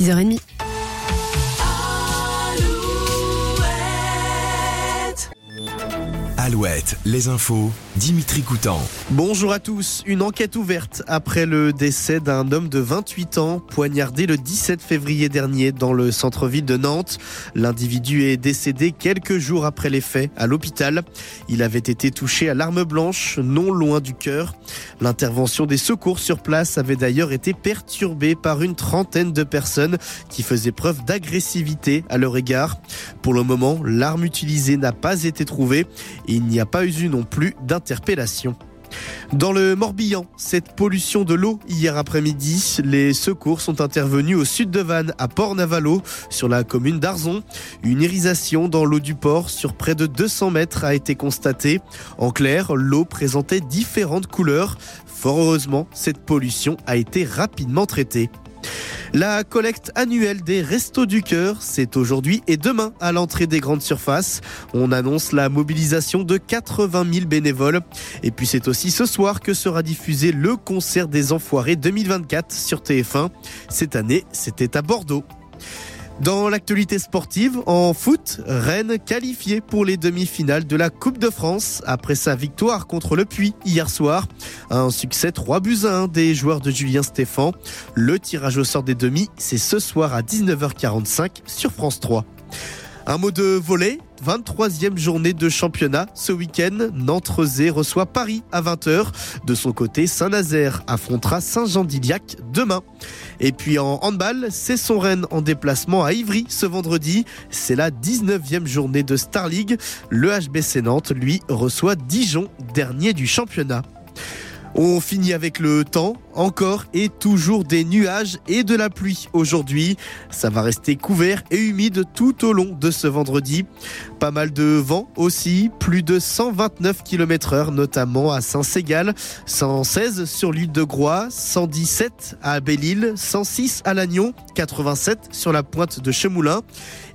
6h30. Alouette, les infos, Dimitri Coutan. Bonjour à tous. Une enquête ouverte après le décès d'un homme de 28 ans poignardé le 17 février dernier dans le centre-ville de Nantes. L'individu est décédé quelques jours après les faits à l'hôpital. Il avait été touché à l'arme blanche, non loin du cœur. L'intervention des secours sur place avait d'ailleurs été perturbée par une trentaine de personnes qui faisaient preuve d'agressivité à leur égard. Pour le moment, l'arme utilisée n'a pas été trouvée il n'y a pas eu non plus d'interpellation. Dans le Morbihan, cette pollution de l'eau hier après-midi, les secours sont intervenus au sud de Vannes, à Port-Navalo, sur la commune d'Arzon. Une irisation dans l'eau du port sur près de 200 mètres a été constatée. En clair, l'eau présentait différentes couleurs. Fort heureusement, cette pollution a été rapidement traitée. La collecte annuelle des Restos du Cœur, c'est aujourd'hui et demain à l'entrée des grandes surfaces. On annonce la mobilisation de 80 000 bénévoles. Et puis c'est aussi ce soir que sera diffusé le concert des Enfoirés 2024 sur TF1. Cette année, c'était à Bordeaux. Dans l'actualité sportive, en foot, Rennes qualifié pour les demi-finales de la Coupe de France après sa victoire contre le Puy hier soir. Un succès 3 buts à 1 des joueurs de Julien Stéphan. Le tirage au sort des demi, c'est ce soir à 19h45 sur France 3. Un mot de volet, 23e journée de championnat. Ce week-end, Nantes-Rezé reçoit Paris à 20h. De son côté, Saint-Nazaire affrontera Saint-Jean-d'Iliac demain. Et puis en handball, c'est son Rennes en déplacement à Ivry ce vendredi. C'est la 19e journée de Star League. Le HBC Nantes, lui, reçoit Dijon, dernier du championnat. On finit avec le temps, encore et toujours des nuages et de la pluie aujourd'hui. Ça va rester couvert et humide tout au long de ce vendredi. Pas mal de vent aussi, plus de 129 km heure notamment à Saint-Ségal, 116 sur l'île de Groix, 117 à Belle-Île, 106 à Lannion, 87 sur la pointe de Chemoulin.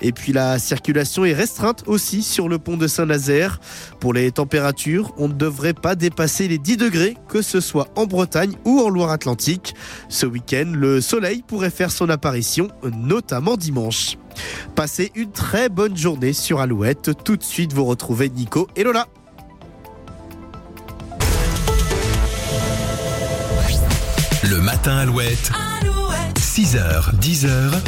Et puis la circulation est restreinte aussi sur le pont de Saint-Nazaire. Pour les températures, on ne devrait pas dépasser les 10 degrés, que ce soit en Bretagne ou en Loire-Atlantique. Ce week-end, le soleil pourrait faire son apparition, notamment dimanche. Passez une très bonne journée sur Alouette. Tout de suite, vous retrouvez Nico et Lola. Le matin Alouette. 6h, 10h.